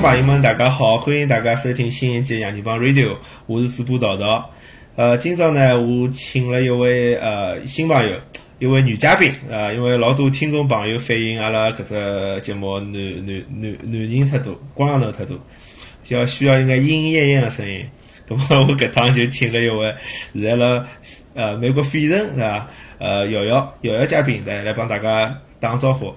朋友们，大家好，欢迎大家收听新一期《杨金帮 Radio》，我是主播桃桃。呃，今朝呢，我请了一位呃新朋友，一位女嘉宾啊、因为老多听众朋友反映阿拉搿只节目男男男男人太多，光头太多，要需要一个莺莺燕燕的声音。咁么我搿趟就请了一位现在辣呃美国费城是吧？呃瑶瑶瑶瑶嘉宾来来帮大家打个招呼。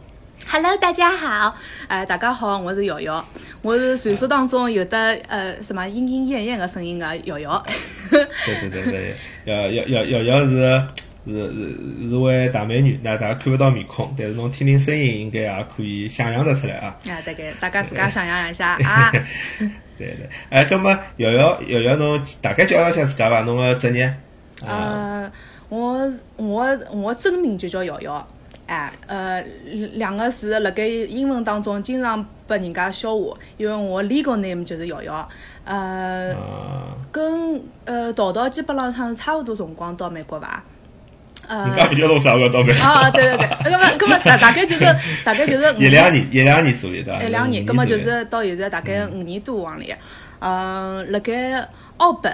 Hello，大家好，呃，大家好，我是瑶瑶，我是传说当中有的呃什么莺莺燕燕的声音的瑶瑶。对对对对，瑶瑶瑶瑶瑶是是是是位大美女，那大家看不到面孔，但是侬听听声音，应该也可以想象得出来啊。啊，大概大家自家想象一下 啊。对对，哎，葛么瑶瑶瑶瑶侬大概介绍一下自家吧？侬个职业？呃，我我我真名就叫瑶瑶，哎，呃，两个字辣盖英文当中经常被人家笑话，因为我 legal name 就是瑶瑶，呃，啊，跟呃淘淘基本浪向是差勿多辰光到美国伐？呃人，家比较多啥个到没？啊，对对对，那么那么大大概就是大概就是 一两年，一两年左右对伐？一两年，五葛么就是到现在大概五年多往里，嗯，辣盖澳本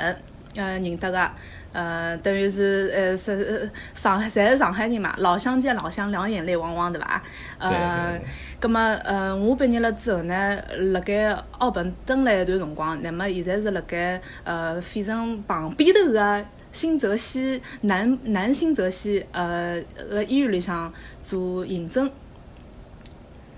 呃认得个，呃，等于是呃是呃上海，侪是上海人嘛，老乡见老乡，两眼泪汪汪，对伐？呃葛么呃我毕业了之后呢，辣盖澳本蹲了一段辰光，那么现在是辣盖呃费城旁边头个。新泽西南南新泽西呃呃医院里向做行政，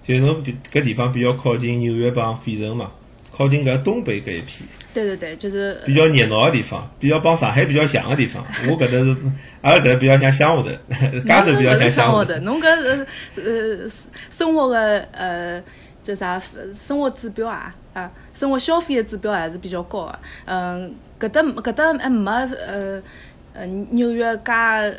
就是侬搿地方比较靠近纽约帮费城嘛，靠近搿东北搿一片，对对对，就是比较热闹个地方，比较帮上海比较像个地方。我搿搭是，阿拉搿搭比较像乡下头，加州比较像乡下的，侬搿呃呃生活个呃叫啥生活指标啊啊，生活消费的指标还是比较高个。嗯，搿搭搿搭还没呃呃纽约加呃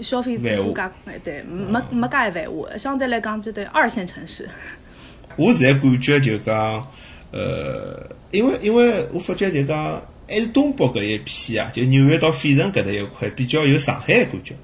消费指数加哎对，没没介繁华，相对来讲就对二线城市。我现在感觉就讲，呃，因为因为我发觉就讲，还是东北搿一片啊，就纽约到费城搿搭一块比较有上海的感觉。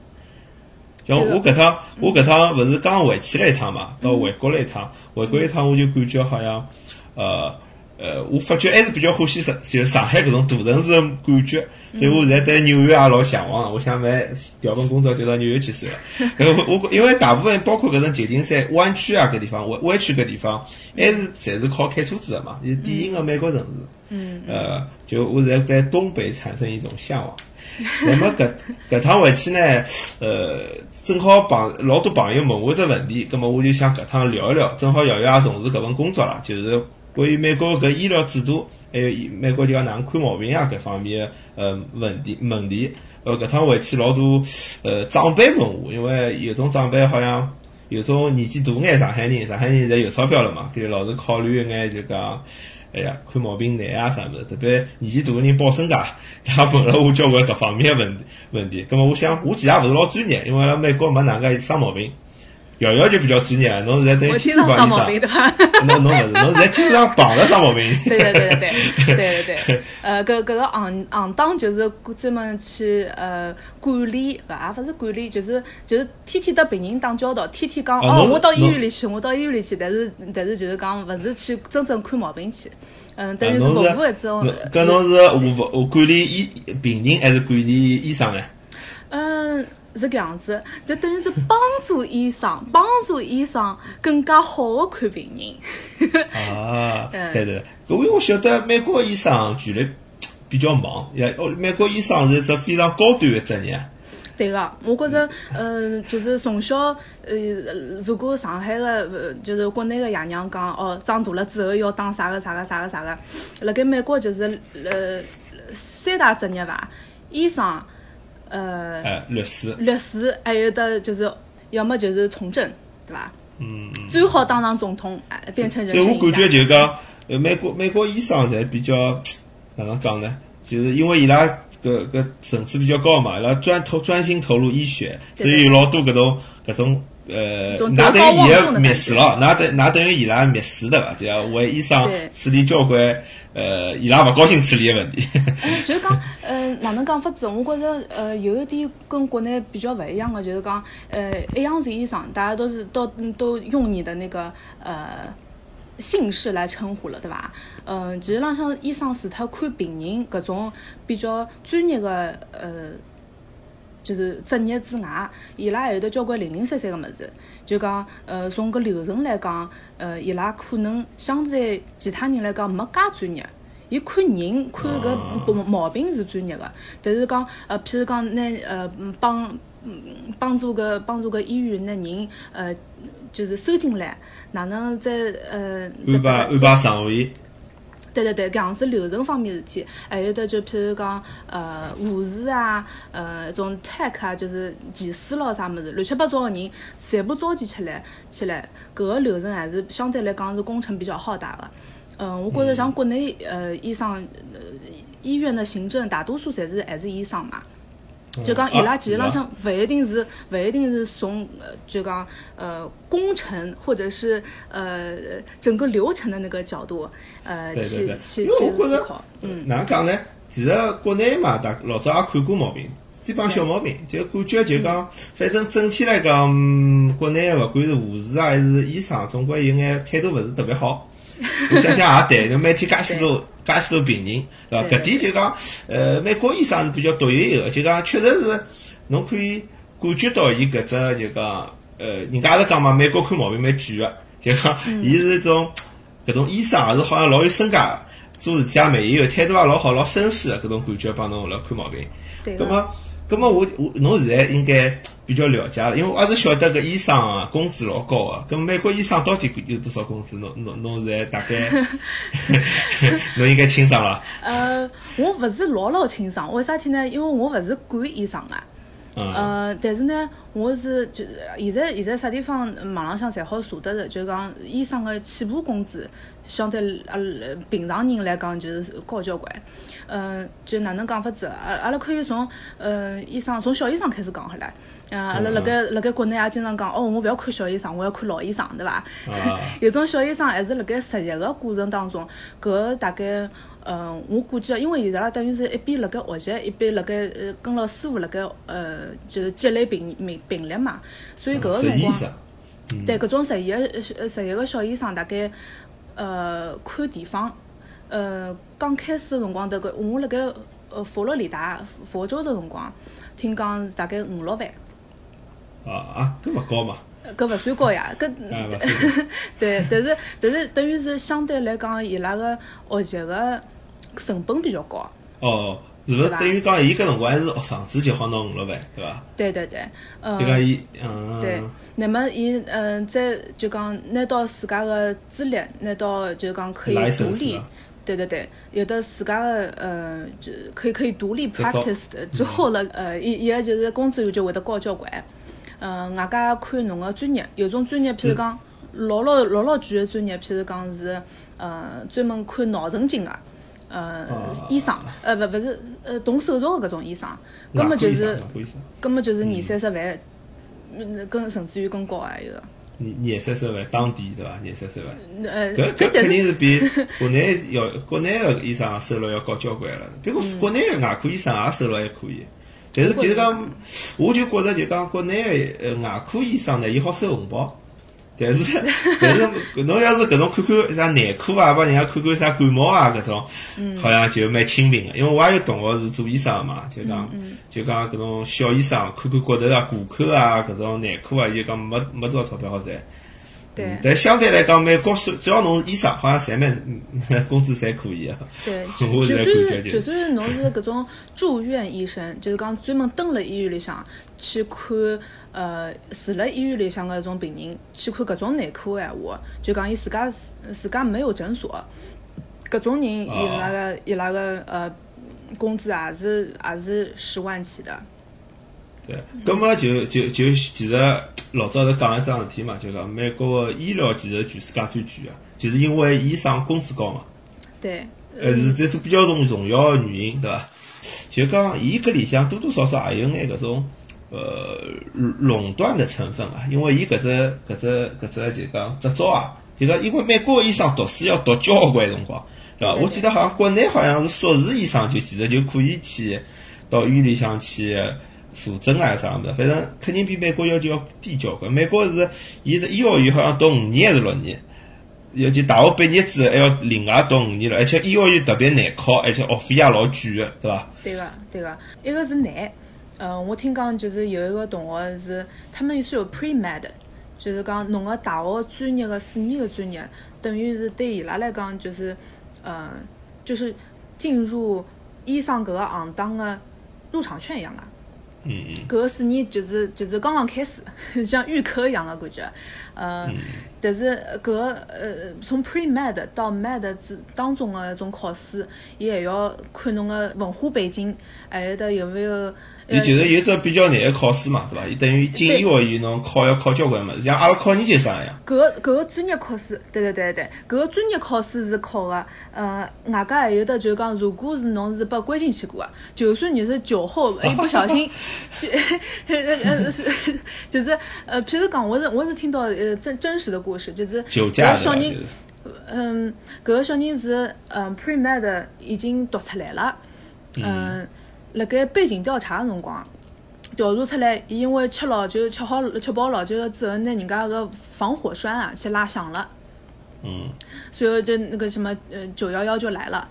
像我搿趟，我搿趟勿是刚回去了一趟嘛，到回国了一趟，回国一趟我就感觉好像，呃呃，我发觉还是比较欢喜上，就上海搿种大城市的感觉。所以我现在对纽约也老向往的，我想买调份工作调到纽约去算了。搿我我因为大部分包括搿种旧金山湾区啊搿地方，湾湾区搿地方，还是侪是靠开车子的嘛，就是典型的美国城市。嗯，呃，就我现在对东北产生一种向往。那么搿 搿趟回去呢，呃，正好朋老多朋友问我只问题，葛么我就想搿趟聊一聊，正好瑶瑶也从事搿份工作啦，就是关于美国搿医疗制度，还有以美国就讲哪能看毛病啊搿方面呃问题问题。呃，搿趟回去老多呃长辈问我，因为有种长辈好像有种年纪大眼上海人，上海人现在有钞票了嘛，就老是考虑一眼就讲。哎呀，看毛病难啊啥物事，特别年纪大个人报身价，也问了我交关各方面的问问题。咁么我想，我其实也勿是老专业，因为辣美国没哪能介生毛病。瑶瑶就比较专业了，侬是在等于我经常生，生毛病对伐？侬侬勿是，侬现在经常碰着生毛病。对对对对 对对对对，呃，搿搿个行行当就是专门去呃管理，勿也勿是管理，就是就是天天搭病人打交道，天天讲哦，我到医院里去，我到医院里去，但是但是就是讲勿是去真正看毛病去，嗯，等于是服务一种侬搿侬是服务管理医病人还是管理医生呢？嗯。是搿样子，就等于是帮助医生，帮助医生更加好的看病人。啊，嗯对对，因为我晓得美国医生权力比较忙，也哦，美国医生是一只非常高端的职业。对个，我觉着，呃，就是从小，呃，如果上海个，呃就是国内个爷娘讲，哦，长大了之后要当啥个啥个啥个啥个，辣盖美国就是，呃，三大职业伐，医生，呃，哎，律师，律师，还有的就是，要么就是从政，对伐？嗯，最好当上总统，哎，变成人所以我感觉。就讲，呃，美国美国医生侪比较哪能讲呢？就是因为伊拉搿搿层次比较高嘛，伊拉专投专心投入医学，所以有老多搿种搿种呃，种㑚等于伊个蔑视了，㑚等㑚等于伊拉蔑视对伐？就要为医生对处理交关呃伊拉勿高兴处理的问题。嗯，就是讲，呃，哪能讲法子？我觉着，呃，有一点跟国内比较勿一样个，就是讲，呃，一样是医生，大家都是都都用你的那个呃姓氏来称呼了，对伐？嗯，其实浪向医生除脱看病人搿种比较专业的呃。就是职业之外，伊拉还有得交关零零散散个物事。就讲，呃，从搿流程来讲，呃，伊拉可能相对其他人来讲没介专业。伊看人看搿毛病是专业个，但是讲，呃，譬如讲，拿呃帮帮助搿帮助搿医院拿人呃，就是收进来，哪能再呃安排安排床位。对对对，搿样子流程方面事体，还有的就譬如讲，呃，护士啊，呃，种 tech 啊，就是技师咯啥物事，乱七八糟个人，全部召集起来，起来，搿个流程还是相对来讲是工程比较浩大个。嗯，我觉着像国内呃医生，呃医院的行政大多数侪是还是医生嘛。就讲伊拉其实浪向勿一定是勿一定是从呃就讲呃工程或者是呃整个流程的那个角度呃去去去思考。嗯，哪能讲呢？其实国内嘛，大老早也看过毛病，基本上小毛病，就感觉就讲，反正整体来讲，国内勿管是护士啊还是医生，总归有眼态度勿是特别好。我想想也对，每天介许多。介许多病人，对伐？搿点就讲，呃，美国医生是比较独一个，就讲确实是，侬可以感觉到伊搿只就讲，呃，人家也是讲嘛，美国看毛病蛮贵个，就讲，伊是一种搿种医生，也是好像老有身价，做事体也蛮有，态度也老好，老绅士个搿种感觉，帮侬来看毛病。对。葛么，葛么我我侬现在应该。比较了解了，因为我也是晓得搿医生啊，工资老高个。跟美国医生到底有多少工资？侬侬侬现在大概 侬应该清爽了。呃，我勿是老老清爽，为啥体呢？因为我勿是管医生个。呃，但是呢，我是就现在现在啥地方网浪向侪好查得着，就讲医生个起步工资，相对呃平常人来讲就是高交关。嗯，就哪能讲法子？阿阿拉可以从呃医生从小医生开始讲好来。啊，阿拉辣盖辣盖国内也经常讲，哦，我勿要看小医生，我要看老医生，对伐？有种小医生还是辣盖实习个过程当中，搿大概。嗯，我估计，因为伊拉等于是一边辣盖学习，一边辣盖呃跟牢师傅辣盖呃，就是积累病病病例嘛。所以搿个辰光，对搿种实习个实习个小医生，大概呃看地方，呃刚开始个辰光，迭个我辣盖呃佛罗里达佛州的辰光，听讲是大概五六万。啊啊，搿勿高嘛？搿勿算高呀，搿 对，但是但是等于是相对来讲，伊拉个学习个。成本比较高。哦，是不是等于讲伊搿辰光还是学生子就好拿五六万，对伐？对对对，嗯，就讲伊，嗯，对，那么伊嗯，再就讲拿到自家个资历，拿到就讲可以独立，对对对，有的自家个呃，就可以可以独立 practice 之后了，呃，伊伊个就是工资就会得高交关。嗯，外加看侬个专业，有种专业，譬如讲老老老老贵个专业，譬如讲是呃专门看脑神经个。呃，医生，呃，勿勿是，呃，动手术的搿种医生，根本就是，根本就是二三十万，嗯，更甚至于更高还有。二二三十万当地对伐？二三十万。呃，搿搿肯定是比 国内要国内的医生收入要高交关了。比如国内的外科医生也收入还可以，但是就是讲，我就觉着就讲国内的呃外科医生呢，伊好收红包。但是，但是，侬要是搿种看看啥内科啊，帮人家看看啥感冒啊，搿种，好像就蛮亲民个。因为我也有同学是做医生嘛，就讲，就讲搿种小医生看看骨头啊、骨科啊，搿种内科啊，就讲没没多少钞票好赚。对，但相对来讲，美国是只要侬医生，好像侪蛮工资侪可以啊。对，就算是就算是侬是搿种住院医生，就是讲专门蹲辣医院里向去看，呃，住辣医院里向个种病人去看搿种内科个闲话，就讲伊自家自家没有诊所，搿种人伊拉个伊拉个呃工资也是也是十万起的。对，葛么就就就其实老早是讲一桩事体嘛，就讲美国个医疗其实全世界最贵个，就是因为医生工资高嘛。对。呃，是这是比较重重要个原因，对伐？就讲伊搿里向多多少少也有眼搿种呃垄断的成分啊，因为伊搿只搿只搿只就讲执照啊，就讲因为美国个医生读书要读交关辰光，对伐？我记得好像国内好像是硕士医生就其实就可以去到医院里向去。辅证啊啥物事，反正肯定比美国要求要低交关。美国是，伊是医学院好像读五年还是六年，尤其大学毕业之后还要另外读五年了，而且医学院特别难考，而且学费也老贵个，对伐？对个，对个，一个是难，嗯，我听讲就是有一个同学是，他们是有 pre med，就是讲侬个大学专业个四年个专业，等于是对伊拉来讲就是，嗯，就是进入医生搿个行当个入场券一样个。搿个四年就是就是刚刚开始，像预科一样的感觉，呃，但是搿个呃从 pre med 到 med 之当中的一种考试，伊还要看侬个文化背景，还有得有没有。伊就是有只比较难个考试嘛，是伐？伊等于进医学院侬考要考交关物事，像阿拉考研究生一样。搿个搿个专业考试，对对对对，搿个专业考试是考个，呃，外加还有的就是讲，如果是侬是被关进去过个，就算你是酒后一不小心，就呃是 就是呃，譬如讲，我是我是听到呃真真实的故事，就是酒驾小人，嗯，搿个小人是嗯 pre med 已经读出来了，嗯。辣盖背景调查个辰光，调查出来，伊因为吃老酒，吃好吃饱老酒了之后，拿人家个防火栓啊去拉响了。嗯。随后就那个什么呃九幺幺就来了，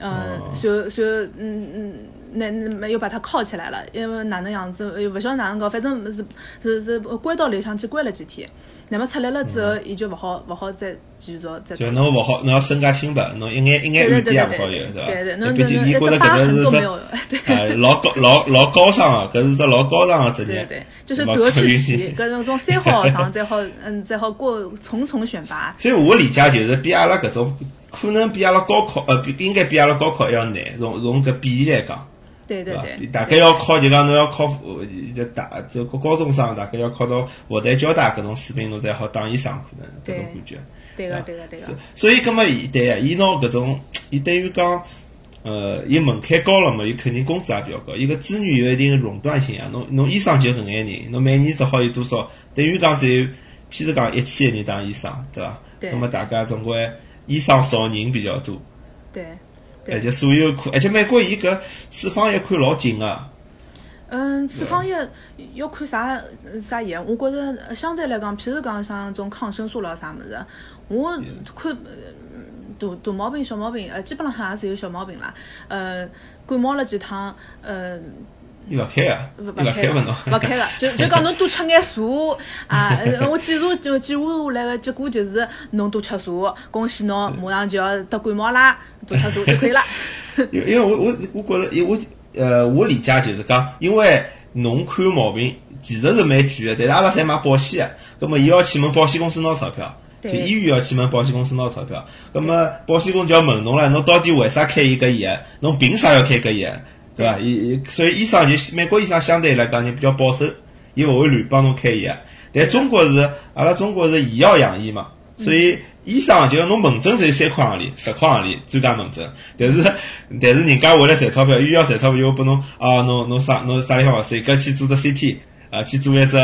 嗯，随后随后嗯嗯。那那又把他铐起来了，因为哪能样子，又勿晓得哪能搞，反正是是是关到里向去关了几天。那么出来了之后，伊就勿好勿好再继续再。就侬勿好，侬要身家清白，侬一眼一眼污点也勿好有，对伐？对对，侬侬侬一只疤痕都没有。对。老高老老高尚个，搿是只老高尚个职业。对对，就是德智体，搿种种三好学生再好，嗯，再好过重重选拔。所以我理解就是比阿拉搿种可能比阿拉高考，呃，比应该比阿拉高考还要难，从从搿比例来讲。对对对，大概要考就讲侬要考就大就高中生，大概要考到复旦交大搿种水平，侬才好当医生可能搿种感觉。对个对个对个。所以，搿么伊对啊，伊拿搿种，伊等于讲，呃，伊门槛高了嘛，伊肯定工资也比较高。伊个资源有一定垄断性啊，侬侬医生就搿眼人，侬每年只好有多少？等于讲只有，譬如讲一千个人当医生，对伐？对。那么大家总归医生少，人比较多。对。而且所有看，而且美国伊搿处方药看老紧个。嗯，处方药要看啥啥药，我觉着相对来讲，譬如讲像种抗生素咯啥物事，我看大大毛病、小毛病，呃，基本浪向也是有小毛病啦。呃，感冒了几趟，呃。伊勿开啊，勿开个，勿开个，就就讲侬多吃眼茶啊！我记录就记录下来个结果就是侬多吃茶，恭喜侬马上就要得感冒啦，多吃茶就可以了。因因为我我我觉着，因我呃我理解就是讲，因为侬看毛病其实是蛮贵个，但是阿拉侪买保险个，葛末伊要去问保险公司拿钞票，就医院要去问保险公司拿钞票，那么保险公司就要问侬了，侬到底为啥开伊搿药？侬凭啥要开搿药？对伐？伊伊所以医生就美国医生相对来讲就比较保守，伊勿会乱帮侬开药。但中国是阿拉中国是以药养医嘛，所以医生就侬门诊只有三块行钿、十块行钿专家门诊。但是但是人家为了赚钞票，又要赚钞票，又拨侬啊，侬侬啥侬啥地方勿适，搿去做只 CT 啊，去做一只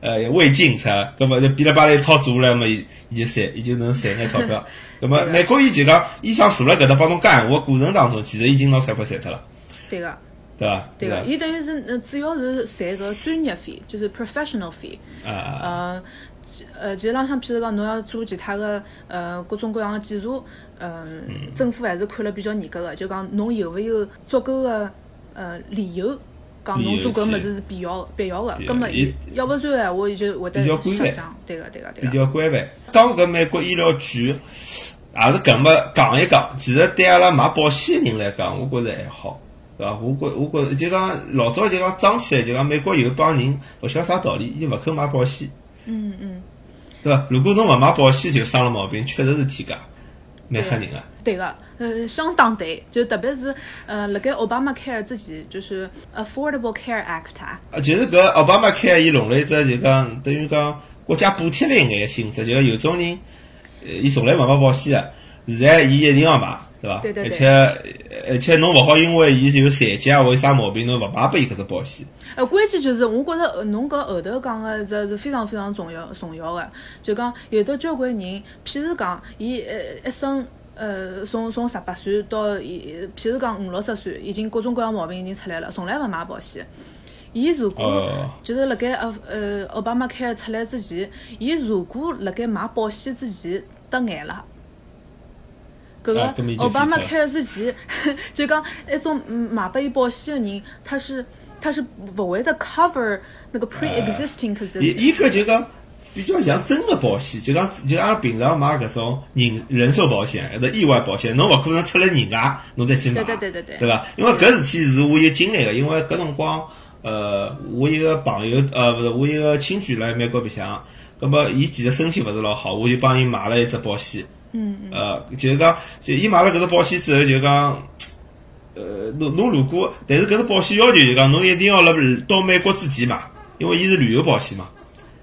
呃胃镜，啥，搿么就哔哩吧啦一套做下来嘛，伊伊就赚，伊就能赚眼钞票。搿么 美国伊就讲医生坐辣搿搭帮侬讲闲话过程当中，其实已经拿钞票赚脱了。对个，对伐？对个，伊等于是呃，主要是赚个专业费，就是 professional 费。啊呃，呃，其实浪向，譬如讲，侬要做其他个呃各种各样的检查，嗯，政府还是看了比较严格个，就讲侬有勿有足够个呃理由，讲侬做搿物事是必要必要个，葛末伊要勿然闲话，伊就会得下降。对个，对个，对个。比较规范。讲搿美国医疗局，也是搿么讲一讲。其实对阿拉买保险个人来讲，我觉着还好。对伐？我觉我觉就讲老早就讲装起来，就讲美国有一帮人勿晓得啥道理，伊勿肯买保险。嗯嗯。对伐？如果侬勿买保险，就生了毛病，确实是天价，蛮吓人个。对个，呃，相当对，就特别是呃，辣盖奥巴马 care 之前，就是 Affordable Care Act 啊。啊，就是搿奥巴马 care 伊弄了一只，就讲等于讲国家补贴了一眼性质，就讲有种人，呃，伊从来勿买保险个，现在伊一定要买。对伐？对对对。而且而且侬勿好因为伊有残疾啊或者啥毛病，侬勿买拨伊搿只保险。呃，关键就是我觉着侬搿后头讲个这是非常非常重要重要个，就讲有的交关人，譬如讲伊呃一生呃从从十八岁到伊，譬如讲五六十岁，已经各种各样毛病已经出来了，从来勿买保险。伊如果就是辣盖呃呃奥巴马开出来之前，伊如果辣盖买保险之前得癌了。搿个奥巴 马开之前，就讲一种嗯买拨伊保险的人，他是他是勿会得 cover 那个 pre-existing 伊 condition。伊搿就讲比较像真个保险，就讲就阿拉平常买搿种人人寿保险或者意外保险，侬勿可能出了人外侬再去买，对对对对对对伐？因为搿事体是我有经历个，因为搿辰光呃，我一个朋友呃勿是我一个亲眷来美国白相，葛末伊其实身体勿是老好，我就帮伊买了一只保险。嗯嗯呃，就是讲，就伊买了搿只保险之后，就讲，呃，侬侬如果，但是搿只保险要求就讲，侬一定要辣到美国之前买，因为伊是旅游保险嘛。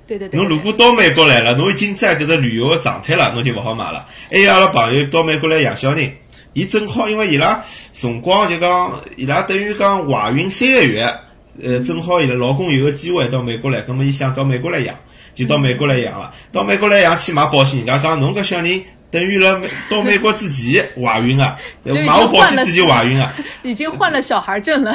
对对对。侬如果到美国来了，侬已经在搿只旅游个状态了，侬就勿好买了。还有阿拉朋友到美国来养小人，伊正好因为伊拉辰光就讲，伊拉等于讲怀孕三个月，呃，正好伊拉老公有个机会到美国来，葛么伊想到美国来养，就到美国来养了。到美国来养去买保险，人家讲侬搿小人等于辣美到美国之前怀孕个，就已经买好保险之前怀孕个。已经患了小孩症 了。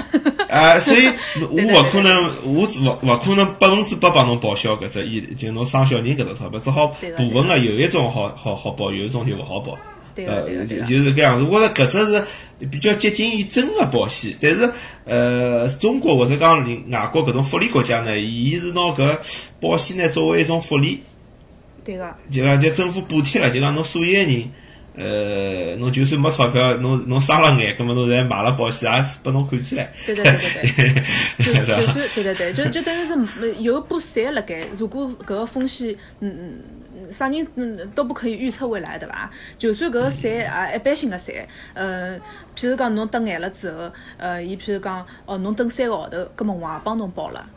啊，所以我对对勿可能，我只勿勿可能百分之百帮侬报销搿只医，就侬生小人搿只钞票，只好部分个有一种好好好报，有一种就勿好报。对对个对个。就就是搿样子。我觉着搿只是比较接近于真个保险，但是呃，中国或者讲外国搿种福利国家呢，伊是拿搿保险呢作为一种福利，对个。就讲就政府补贴了，就讲侬所有人。呃，侬就算没钞票，侬侬生了眼，葛么侬侪买了保险，也是拨侬看起来。对对对对对。就就算对对对，就就等于是呃有补税辣盖。如果搿个风险，嗯嗯。嗯啥人嗯都不可以预测未来，对伐？就算搿个伞啊，一般性个伞，呃，譬如讲侬得眼了之后，呃，伊譬如讲哦，侬等三个号头，葛末我也帮侬报了，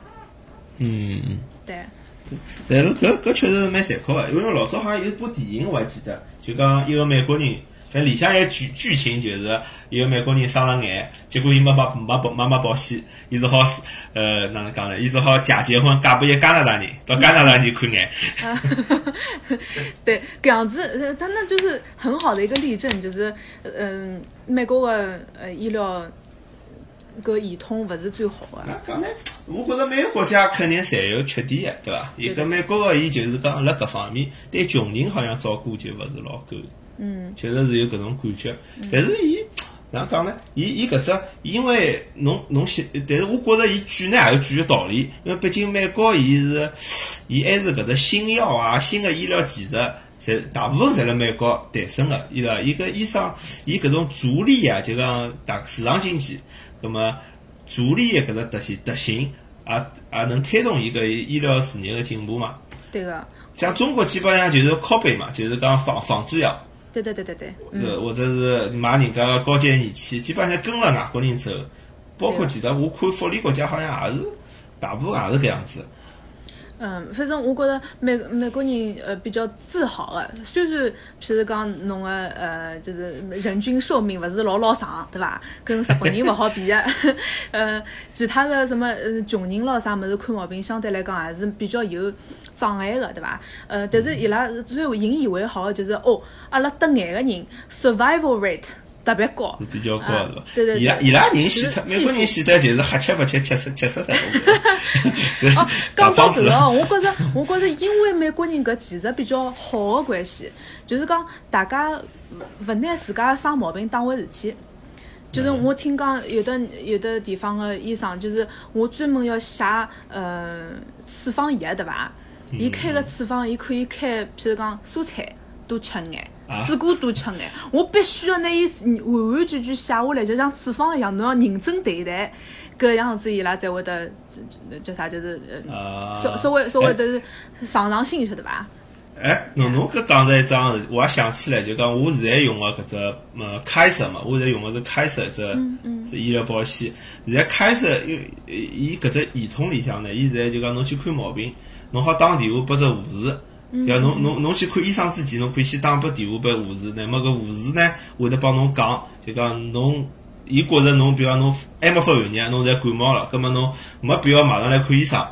嗯。对。但是搿搿确实是蛮残酷个，因为老早好像有一部电影我还记得，就讲一个美国人，反里向一个剧剧情就是一个美国人生了癌，结果伊没买没保没买保险，伊只好呃哪能讲呢？伊只好假结婚嫁拨一个加拿大人，到加拿大去看癌。对，搿样子，他那就是很好的一个例证，就是，嗯、美国个呃医疗搿系统勿是最好的。那讲呢，我觉着每个国家肯定侪有缺点个，对伐？伊对搿美国个伊就是讲辣搿方面对穷人好像照顾就勿是老够。嗯确实是有搿种感觉。但是伊哪能讲呢？伊伊搿只，因为侬侬想，但是我觉着伊举呢也有举个道理，因为毕竟美国伊是，伊还是搿只新药啊、新个医疗技术，侪大部分侪辣美国诞生个，伊个伊搿医生，伊搿种逐利啊，就讲大市场经济，葛么逐利的搿只特性特性，也也能推动伊个医疗事业个进步嘛。对个，像中国基本上就是靠背嘛，就是讲仿仿制药。对对对对对，嗯，呃，或者是买人家个高阶仪器，基本上跟了外国人走，包括其实我看福利国家好像也是大部分也是搿样子。嗯，嗯反正我觉着美美国人呃比较自豪的，虽然譬如讲侬个呃就是人均寿命勿是老老长，对伐？跟日本人勿好比个，呃，其他的什么呃穷人咯啥物事看毛病相对来讲还是比较有障碍个，对伐？呃，但是伊拉最引以为豪的就是哦，阿拉得癌个人 survival rate 特别高是，比较高啊是吧？对对对伊拉伊拉人死就是脱，美国人就是瞎吃勿吃，吃死吃死脱。哦，讲到搿个我觉着，我觉着，因为美国人搿技术比较好的关系，就是讲大家勿拿自家生毛病当回事体。就是我听讲有的有的地方的医生，就是我专门要写呃处方药，对伐？伊开个处方，伊可以开，譬如讲蔬菜多吃眼，水果多吃眼。我必须要拿伊完完全全写下来，就像处方一样，侬要认真对待。搿样子伊拉才会得叫叫啥，就是呃啊稍稍微稍微得是上上心，晓得伐？哎，侬侬搿讲着一桩事，我也想起来，就讲我现在用个搿只呃开设嘛，我现在用个是开设只只医疗保险。现在开设因为伊搿只系统里向呢，伊现在就讲侬去看毛病，侬好打电话拨只护士。就讲侬侬侬去看医生之前，侬可以先打拨电话拨护士，那么搿护士呢会得帮侬讲，就讲侬。伊觉着侬，比方侬还没发寒热，侬侪感冒了，葛末侬没必要马上来看医生。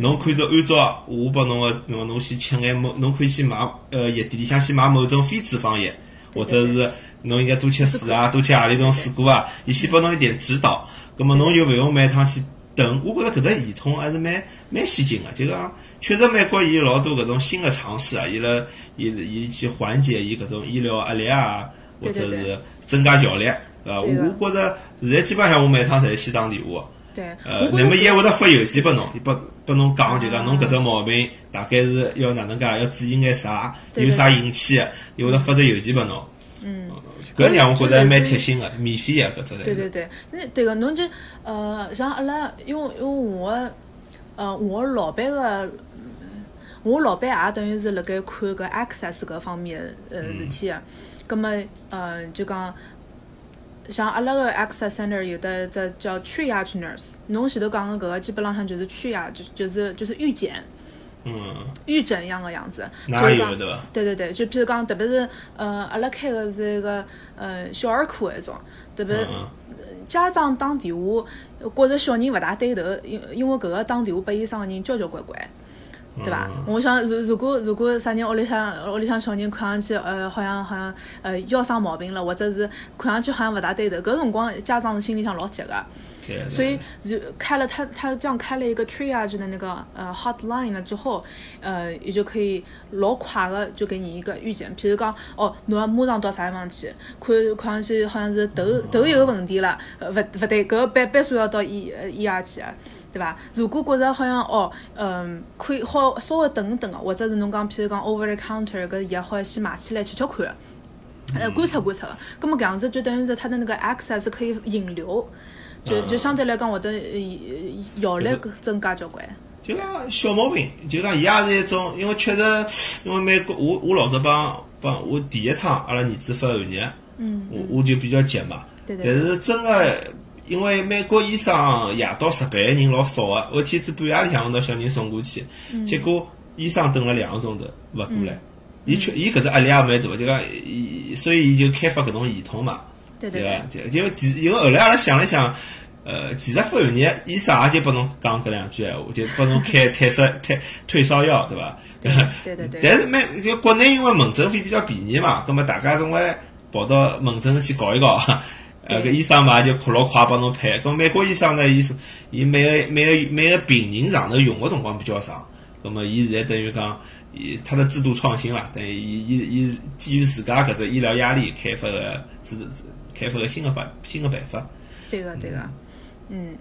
侬可以按照我拨侬个，侬侬先吃眼某，侬可以先买呃药店里向先买某种非处方药，或者是侬应该多吃水啊，多吃何里种水果啊，伊先拨侬一点指导。葛末侬就勿用每趟去等。我觉着搿只系统还是蛮蛮先进个，就讲确实美国伊有老多搿种新个尝试啊，伊拉伊伊去缓解伊搿种医疗压力啊。或者是增加效率，对伐？我觉着现在基本上我每趟侪是先打电话。对，呃，那么伊还会得发邮件拨侬，伊拨拨侬讲就讲啊侬搿只毛病大概是要哪能介，要注意眼啥，有啥引起的，伊会得发只邮件拨侬。嗯。搿让我觉着蛮贴心个，免费个搿只侪。对对对，那对个，侬就呃，像阿拉，因为因为我呃，我老板个，我老板也等于是辣盖看搿 access 搿方面呃事体个，葛么呃就讲。像阿拉个 access center 有的只叫 triage nurse，侬前头讲个搿个基本浪向就是 triage，就就是就是预检、嗯，预诊一样个样子。哪有对伐？对对对，就譬如讲，特别是呃，阿拉开个是一个呃小儿科那种，特别嗯家长打电话，觉着小人勿大对头，因因为搿个打电话拨医生个人交交关关。对伐？嗯我想，如如果如果啥人屋里向屋里向小人看上去，呃，好像好像呃腰生毛病了，或者是看上去好像勿大对头，搿辰光家长是心里向老急个。所以就开了他他这样开了一个 triage 的那个呃 hotline 了之后，呃也就可以老快的就给你一个预警，譬如讲哦，侬要马上到啥地方去，看看上去好像是头头有问题了，呃勿勿对，搿个必必须要到医呃医院去的，对伐？如果觉着好像哦，嗯，可以好稍微等一等个，或者是侬讲譬如讲 over the counter 搿药好先买起来吃吃看。呃，观察观察个，葛么搿样子就等于是它的那个 access 可以引流，就就相对来讲会得呃效率增加交关。就讲小毛病，就讲伊也是一种，因为确实，因为美国，我我老早帮帮我第一趟阿拉儿子发寒热，嗯，我我就比较急嘛。对对但是真个，因为美国医生夜到值班的人老少个，我天子半夜里向拿小人送过去，嗯结果医生等了两个钟头勿过来。伊确伊搿只压力也蛮大，就讲伊，所以伊就开发搿种系统嘛。对伐？就就其因为后来阿拉想了想，呃，其实发寒热，医生也就拨侬讲搿两句闲话，就拨侬开 退烧退退烧药，对伐？对对对对但是美就国内因为门诊费比较便宜嘛，葛末大家总归跑到门诊去搞一搞。呃，对搿医生嘛就快老快帮侬配。搿美国医生呢，伊是伊每个每个每个病人上头用个辰光比较长，葛末伊现在等于讲，伊他的制度创新啦，等于伊伊伊基于自家搿只医疗压力开发个制开发个新个办新个办法。对个对个，嗯。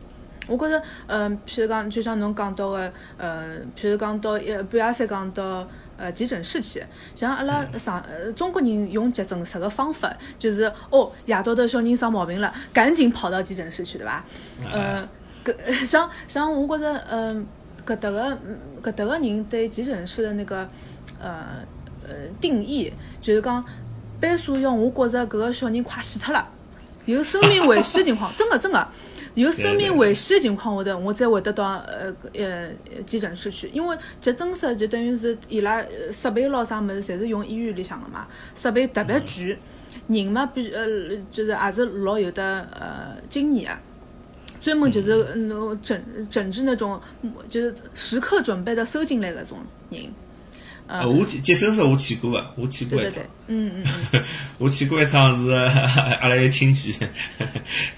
我觉着，嗯，譬如讲，就像侬讲到个，呃，譬如讲到呃半夜三讲到呃急诊室去，像阿拉上呃中国人用急诊室个方法，就是哦夜到头小人生毛病了，赶紧跑到急诊室去，对伐？呃，搿 像像我觉着，嗯，搿搭个嗯搿搭个人对急诊室的那个呃呃定义，就是讲，班数要我觉着搿个小人快死脱了。有生命危险的情况，真的真的有生命危险的情况下头，我才会得到呃呃急诊室去，因为急诊室就等于是伊拉呃设备咯啥物事，侪是用医院里向个嘛，设备特别全，人嘛比呃就是也是老有的呃经验个。专门就是那种诊诊治那种，就是时刻准备着收进来搿种人。呃，我急急诊室我去过个，我去过一趟嗯嗯嗯，我去过一趟是 阿拉一个亲戚，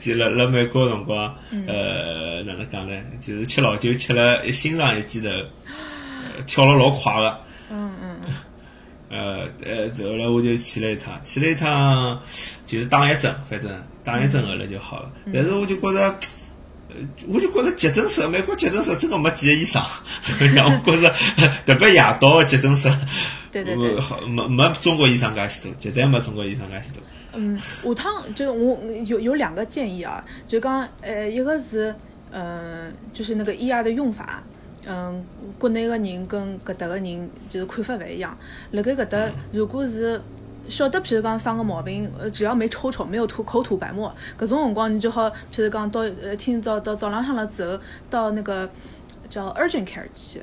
就辣辣美国辰光，嗯呃，哪能讲呢？就是吃老酒吃了一心脏一记头，呃跳了老快个。嗯嗯嗯，呃 呃，后来我就去了一趟，去了一趟就是打一针，反正打一针后来就好了。嗯但是我就觉着。呃，我就觉着急诊室，美国急诊室真个没几个医生，让我觉着 特别夜到个急诊室，对对对没没中国医生介许多，绝对没中国医生介许多。嗯，下趟就我有有两个建议啊，就讲呃，一个是呃，就是那个 ER 的用法，嗯，国内个人跟搿搭个人就是看法勿一样。辣盖搿搭，如果是晓得，譬如讲生个毛病，呃，只要没抽抽，没有吐口吐白沫，搿种辰光你就好，譬如讲到呃，听早到早浪向了之后，到那个叫 urgent care 去。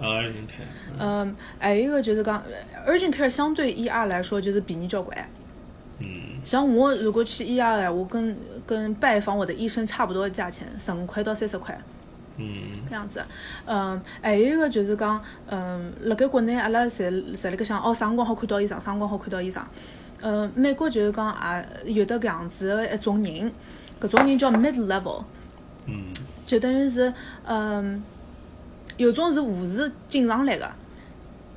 啊，人看，嗯，还有一个就是讲呃，urgent care 相对 ER 来说就是便宜交关。嗯，像我如果去医院的，我跟跟拜访我的医生差不多的价钱，十五块到三十块嗯，这样子。嗯，还有一个就是讲，嗯，辣盖国内阿拉侪侪辣盖想，哦，啥辰光好看到医生，啥辰光好看到医生。嗯，美国就是讲也有的搿样子的一种人，搿种人叫 mid level，嗯，就等于是，嗯，有种是护士进上来的。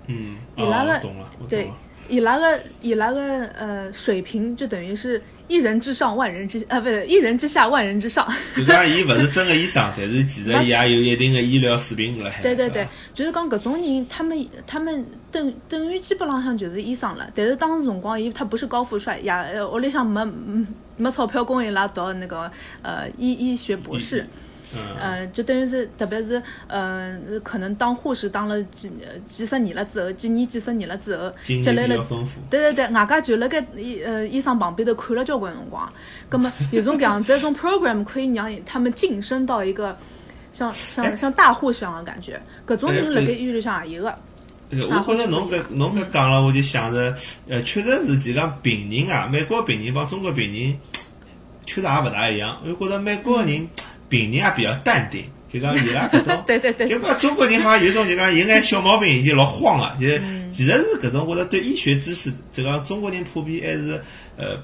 嗯，伊拉个对了，伊拉个伊拉个呃水平就等于是一人之上万人之啊，不对一人之下万人之上。就讲伊勿是真个医生，但是其实伊也有一定的医疗水平辣海。对对对，就是讲搿种人，他们他们等等于基本浪向就是医生了。但是当时辰光，伊他不是高富帅，也呃屋里向没嗯没钞票供伊拉读那个呃医医学博士。嗯，呃，就等于是，特别是，呃，可能当护士当了几几十年了之后，几年几十年了之后，经积累了。对对对，外加就辣盖医呃医生旁边头看了交关辰光，葛么有种搿样子一种 program 可以让他们晋升到一个像像像大护士一样的感觉，搿种人辣盖医院里向也有个。呃我觉着侬搿侬搿讲了，我就想着，呃，确实是就讲病人啊，美国病人帮中国病人确实也勿大一样。我觉着美国个人病人也比较淡定，就讲伊拉搿种。对对对就讲中国人好像有种就讲有眼小毛病已经老慌啊，就其实是搿种，我觉着对医学知识，这个中国人普遍还是呃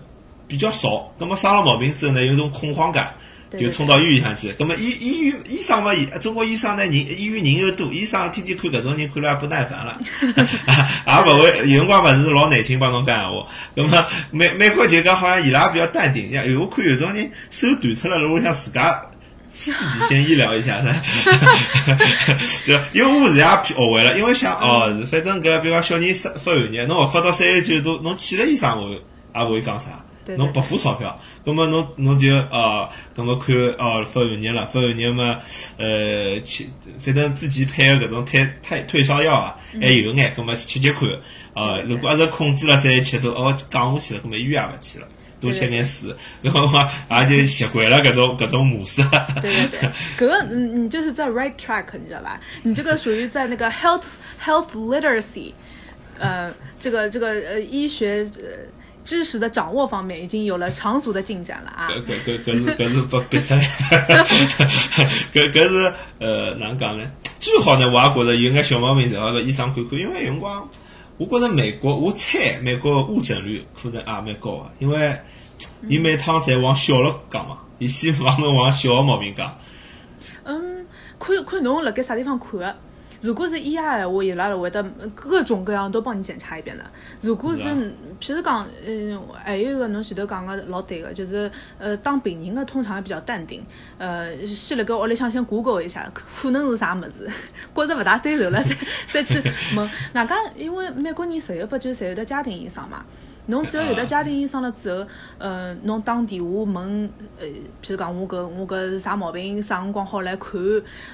比较少。那么生了毛病之后呢，有种恐慌感，就冲到医院上去。那么医医院医生嘛，中国医生呢人医院人又多，医生天天看搿种人看了也不耐烦了，也勿会有辰光勿是老耐心帮侬讲闲话。那么美美国就讲好像伊拉比较淡定，像有我看有种人手断脱了，我想自家。自己先医疗一下噻，对吧？因为我现在也学会了，因为想哦，反正搿比如讲小人发发寒热，侬发到三十九度，侬去了医生会也勿会讲啥，侬不付钞票，葛么侬侬就哦，葛么看哦发寒热了，发寒热嘛，呃，去反正自己配个搿种退退退烧药啊，还有眼，葛么吃吃看，哦，对对。如果要是控制了三十七度，哦降下去了，葛么医院也勿去了。多吃点水，然后嘛也就习惯了搿种 搿种模式。对对对，搿个你，你就是在 right track，你知道吧？你这个属于在那个 health health literacy，呃，这个这个呃医学呃知识的掌握方面已经有了长足的进展了啊。搿搿搿搿是搿是不逼出来，搿搿是呃哪能讲呢？最好呢，我也觉着有眼小毛病，侪好到医生看看，因为有辰光，我觉着美国，我猜美国误诊率可能也蛮高个，因为伊每趟侪往小了讲嘛，伊希望侬往小个毛病讲。嗯，看看侬辣盖啥地方看个。如果是医院闲话，伊拉会得各种各样都帮你检查一遍的。如果是譬如讲，嗯，还有一个侬前头讲个老对个，就是呃，当病人个通常也比较淡定，呃，先辣盖屋里向先 Google 一下，可能是啥物事，觉着勿大对头了，再 再去问。外加因为美国人十有八九侪有得家庭医生嘛。侬只要有得家庭医生了之后，呃，侬打电话问，呃，譬如讲我搿我搿是啥毛病，啥辰光好来看，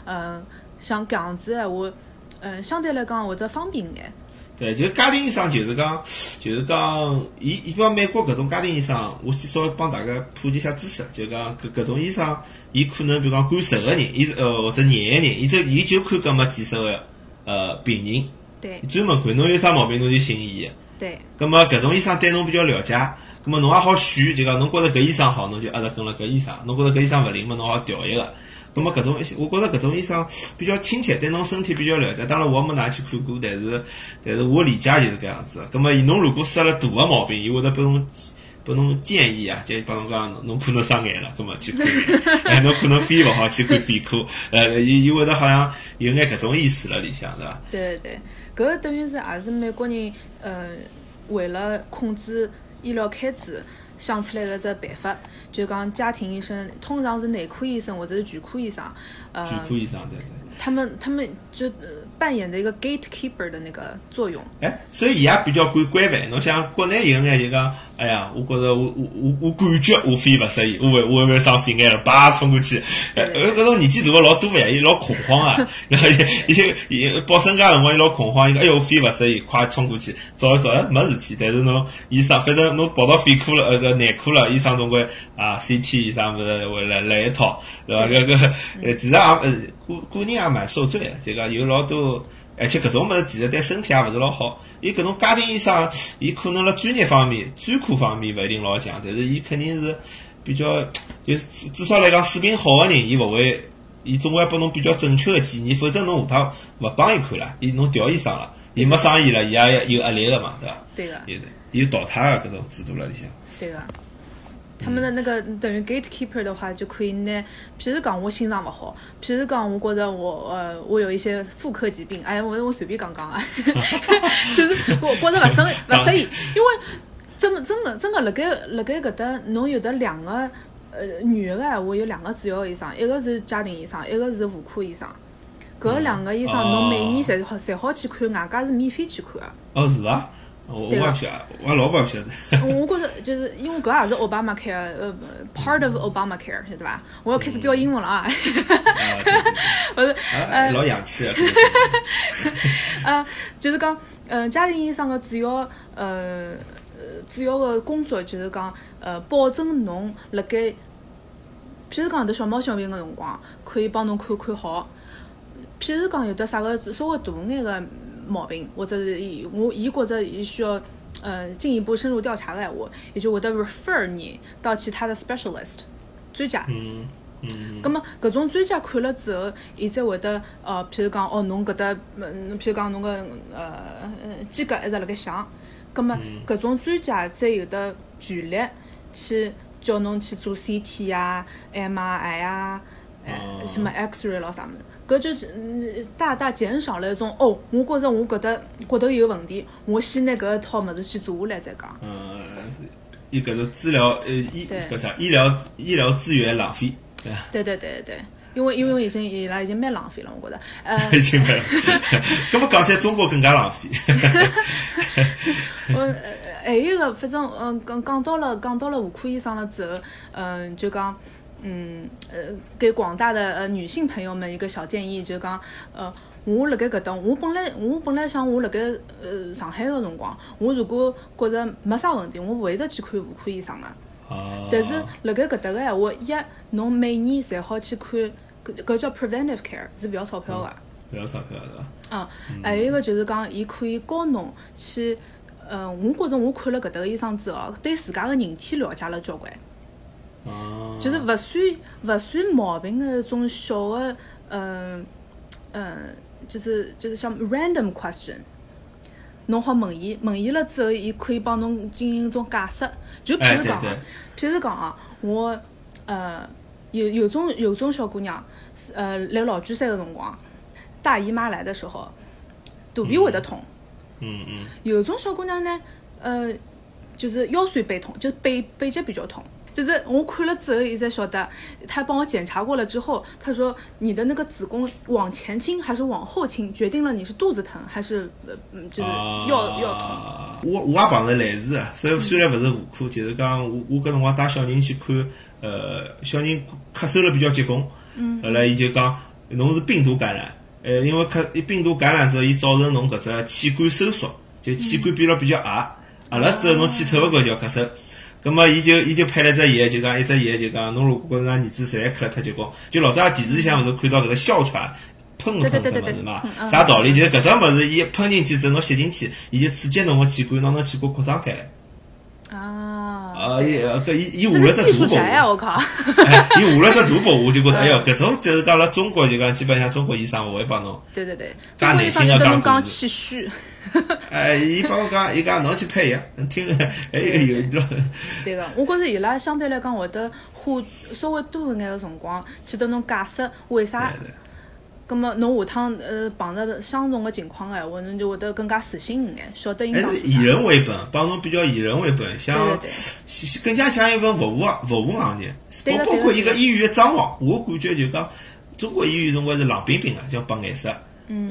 呃，像搿样子闲话，呃，相对来讲会得方便眼。对，就家庭医生就是讲，就是讲，伊伊比方美国搿种家庭医生，我先稍微帮大家普及一下知识，就讲搿搿种医生，伊可能比如讲管十个人，伊是呃或者廿个人，伊就伊就看搿么几十个呃病人，对专门看侬有啥毛病侬就寻伊。对葛么搿种医生对侬比较了解，葛么侬也好选，就讲侬觉着搿医生好，侬就一直跟了搿医生；侬觉着搿医生勿灵嘛，侬好调一个。葛么搿种，我觉着搿种医生比较亲切，对侬身体比较了解。当然我也没哪去看过，但是但是我理解就是搿样子。葛么侬如果生了大个毛病，伊会得拨侬拨侬建议啊，就帮侬讲侬可能生眼了，葛么去看。哎，侬可能肺勿好，去看肺科。呃，伊伊会得好像有眼搿种意思辣里向，对伐？对对，搿等于是也是美国人呃为了控制医疗开支想出来的只办法，就讲家庭医生通常是内科医生或者是全科医生，呃，全科医生对对。他们他们就、呃、扮演的一个 gatekeeper 的那个作用。哎，所以伊也比较管规范。侬像国内有眼就讲，哎呀，我觉着我我我我感觉我肺勿适意，我会我会伤肺癌了，叭冲过去。呃，对搿种年纪大个老多呀，伊老恐慌啊，然后伊伊伊报身家辰光伊老恐慌，伊讲哎哟我肺勿适意，快冲过去照一照，哎没事体。但是侬医生，反正侬跑到肺科了，呃个内科了，医生总归啊 CT 啥物事会来来一套，对伐？搿个呃其实也呃个个人也蛮受罪的，就讲有老多。而且搿种物事其实对身体也勿是老好。伊搿种家庭医生，伊可能辣专业方面、专科方面勿一定老强，但是伊肯定是比较，就至少来讲水平好个人，伊勿会，伊总归拨侬比较正确个建议，否则侬下趟勿帮伊看了，伊侬调医生了，伊没生意了，伊也有压力个嘛，对伐？对个，有的，有淘汰个搿种制度辣里向。对个。他们的那个等于 gatekeeper 的话，就可以拿，譬如讲我心脏勿好，譬如讲我觉着我呃我有一些妇科疾病，哎，我我随便讲讲啊，就是我觉着勿适勿适宜，因为真么真的真个辣盖辣盖搿搭，侬有的两个呃女个闲话有两个主要医生，一个是家庭医生，一个是妇科医生。搿两个医生侬每年侪好侪好去看，外加是免费去看个。哦，是伐？我我也不晓得，我老婆不晓得。我觉着就是因为搿也是奥巴马 care，呃，part of Obama care，晓得伐？我要开始标英文了啊！我是呃老洋气 的。呃，就是讲，嗯，家庭医生个主要呃主要个工作就是讲，呃，保证侬辣盖，譬如讲有得小毛小病个辰光，可以帮侬看看好。譬如讲有得啥个稍微大眼个。毛病，或者是伊我伊觉着伊需要呃进一步深入调查个闲话，伊就会得 refer 你到其他的 specialist 专家。嗯嗯。咁么搿种专家看了之后，伊才会得呃，譬如讲哦，侬搿搭嗯，譬如讲侬个呃肌髻一直辣盖响，咁么搿种专家再有得权力去叫侬去做 CT 啊、MRI 啊。哎，什么 X-ray 咯啥物事，搿就大大减少了一种哦，我觉着我搿搭骨头有问题，我先拿搿一套物事去做下来再讲。嗯，伊搿是治疗呃医搿啥医疗医疗资源浪费，对对对对，因为因为已经伊拉已经蛮浪费了，我觉着。呃，已经蛮，搿么讲起来中国更加浪费。我还有个，反正嗯，讲讲到了讲到了妇科医生了之后，嗯，就讲。嗯，呃，给广大的呃女性朋友们一个小建议，就是讲，呃，我辣盖搿搭，我本来我本来想我辣盖呃上海个辰光，我如果觉着没啥问题，我勿会得去看妇科医生个。哦。但是辣盖搿搭个闲话，一，侬每年侪好去看，搿搿叫 preventive care，是勿要钞票个。勿要钞票是伐？嗯。还有一个就是讲，伊可以教侬去，呃，我觉着我看了搿搭个医生之后，对自家个人体了解了交关。就是勿算勿算毛病的一种小的，嗯嗯，就是就是像 random question，侬好问伊，问伊了之后，伊可以帮侬进行一种解释。就譬如讲，譬如讲啊，我呃有有种有种小姑娘，呃来老居山的辰光，大姨妈来的时候，肚皮会得痛。嗯嗯。有种小姑娘呢，呃，就是腰酸背痛，就是背背脊比较痛。就是我看了之后，伊才晓得，他帮我检查过了之后，他说你的那个子宫往前倾还是往后倾，决定了你是肚子疼还是嗯，就是要要痛。我我也碰着类似的，虽然虽然勿是妇科，就是讲我我搿辰光带小人去看，呃，小人咳嗽了比较结棍，后来伊就讲侬是病毒感染，呃，因为咳病毒感染之后，伊造成侬搿只气管收缩，就气管变了比较矮，矮了之后侬气透勿过就要咳嗽。咁么，伊就伊就配了一只药，就讲一只药，就讲侬如果觉着㑚儿子实在咳了太结棍，就老早电视里向勿是看到搿个哮喘喷喷只物事嘛？啥道理？就是搿只物事，伊喷进去之后，侬吸进去，伊就刺激侬个气管，让侬气管扩张开来。啊！啊，伊搿伊伊画了只图呀，我靠！伊画了只图报，我就觉得，哎哟，搿种就是讲辣中国就讲，基本上中国医生勿会帮侬。对对对，中国医生就跟侬讲气虚。哎，伊帮我讲，伊讲侬去配药，听 哎有有。对个，我觉着伊拉相对来讲会得花稍微多一眼个辰光，去得侬解释为啥。咁么侬下趟呃碰着相同个情况个闲话，侬就会得更加自信一眼，晓得应当还是以人为本，帮侬比较以人为本，像更加像一份服务服务行业。包包括一个医院的装潢，我感觉就讲中国医院总归是冷冰冰个，像白颜色。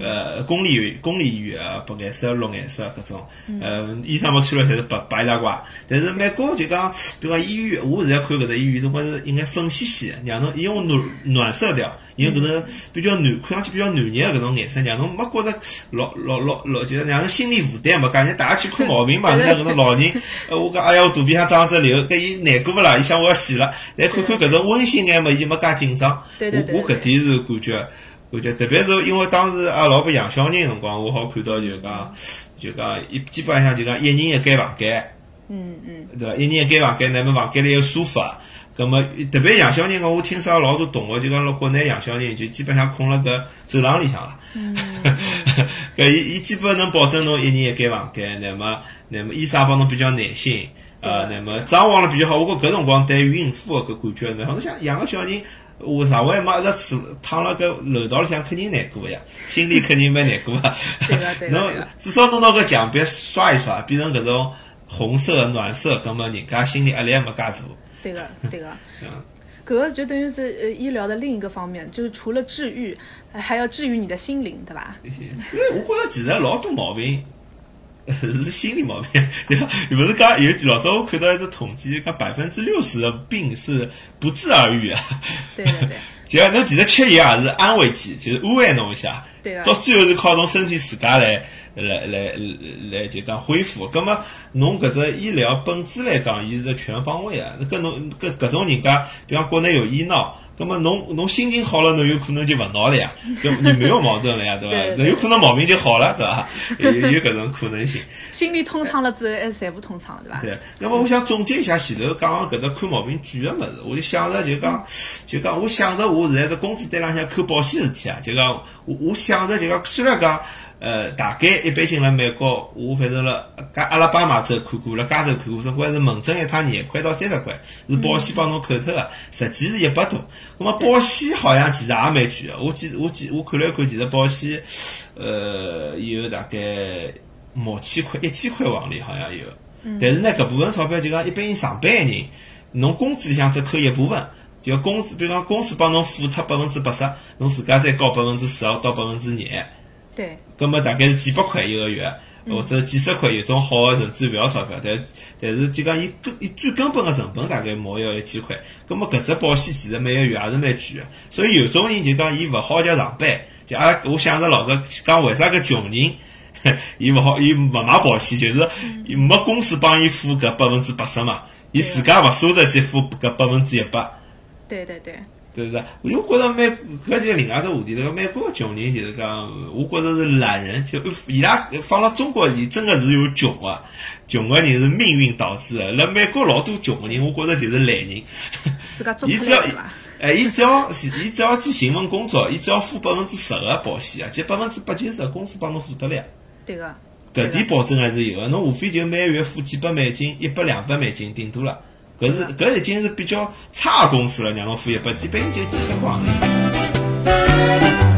呃，公立医院、公立医院啊，白颜色、绿颜色搿种，呃，医生嘛穿了侪是白白大褂。但是美国就讲，比如讲医院，我现在看搿只医院，总归是应该粉兮兮的，让侬用暖暖色调，用搿种比较暖，看上去比较暖热的搿种颜色，让侬没觉着老老老老，就是让侬心理负担嘛。感觉大家去看毛病嘛，像搿种老人，呃，我讲哎呀，我肚皮上长只瘤，搿伊难过勿啦？伊想我要死了。来看看搿种温馨眼嘛，伊就没介紧张。我我搿点是感觉。感觉特别是因为当时阿拉老婆养小人辰光，我好看到就讲，就讲一基本上就讲一人一间房间，嗯嗯，对伐？一人一间房间，那么房间里有沙发，葛么特别养小人个，我听说老多同学就讲，辣国内养小人就基本上困辣个走廊里向了，嗯，搿伊伊基本能保证侬一人一间房间，那么那么医生帮侬比较耐心。呃，那么装潢了比较好，我觉搿辰光对于孕妇个搿感觉蛮好。侬想养个小人，我上回嘛一直住躺辣搿楼道里向，肯定难过呀，心里肯定蛮难过个。对个对 个。侬至少弄到搿墙壁刷一刷，变成搿种红色暖色，葛末人家心里压力也没介大。对个 对个。嗯。搿个就等于是呃医疗的另一个方面，就是除了治愈，还要治愈你的心灵，对吧？因为我觉着其实老多毛病是 心理毛病，对吧？不是讲有老早我看到一只统计，讲百分之六十的病是不治而愈啊。对对对。就讲侬其实吃药也是安慰剂，就是安慰侬一下。对到最后是靠侬身体自家来。来来来，就讲恢复。葛么，侬搿只医疗本质来讲，伊是全方位啊。搿侬搿搿种人家，比方国内有医闹，葛么侬侬心情好了，侬有可能就勿闹了呀，就你没有矛盾了呀，对伐？那有可能毛病就好了，对伐？有有搿种可能性。心里通畅了之后，还是财务通畅，对伐？对。那么我想总结一下前头讲搿只看毛病举个物事，我就想着就讲，就讲我想着我现在在工资单浪向扣保险事体啊，就讲我我想着就讲虽然讲。呃，大概一般性辣美国，我反正辣加阿拉巴马州看过，辣加州看过，总归是门诊一趟廿块到三十块，是保险帮侬扣脱个，实际是一百多。那么保险好像其实也蛮贵个，我记我记我看了一看，其实保险，呃，有大概毛千块、一千块往里好像有。但是呢，搿部分钞票就讲一般性上班个人，侬工资里向只扣一部分，就工资，比如讲公司帮侬付脱百分之八十，侬自家再交百分之十二到百分之廿。对，葛么大概是几百块一个月，或者几十块，有种好的甚至勿要钞票，但但是就讲伊根伊最根本的成本大概毛要一千块，葛么搿只保险其实每个月也是蛮贵的，所以有种人就讲伊勿好叫上班，就阿拉我想着老早讲为啥个穷人，伊勿好伊勿买保险，就是没公司帮伊付搿百分之八十嘛，伊自家勿舍得去付搿百分之一百。对对对。对不对？我就觉着美，搿就另外只话题。个美国个穷人就是讲，我觉着是懒人。就伊拉放辣中国，伊真个是有穷个，穷个人是命运导致的。辣美国老多穷个人，我觉着就是懒人。自家做出来哎，伊只要伊只要去寻份工作，伊只要付百分之十个保险啊，其实百分之八九十公司帮侬付得了。对个。搿点保证还是有个，侬无非就每个月付几百美金，一百两百美金顶多了。搿是搿已经是比较差公司了，让侬付一百，基本就几十块行钿。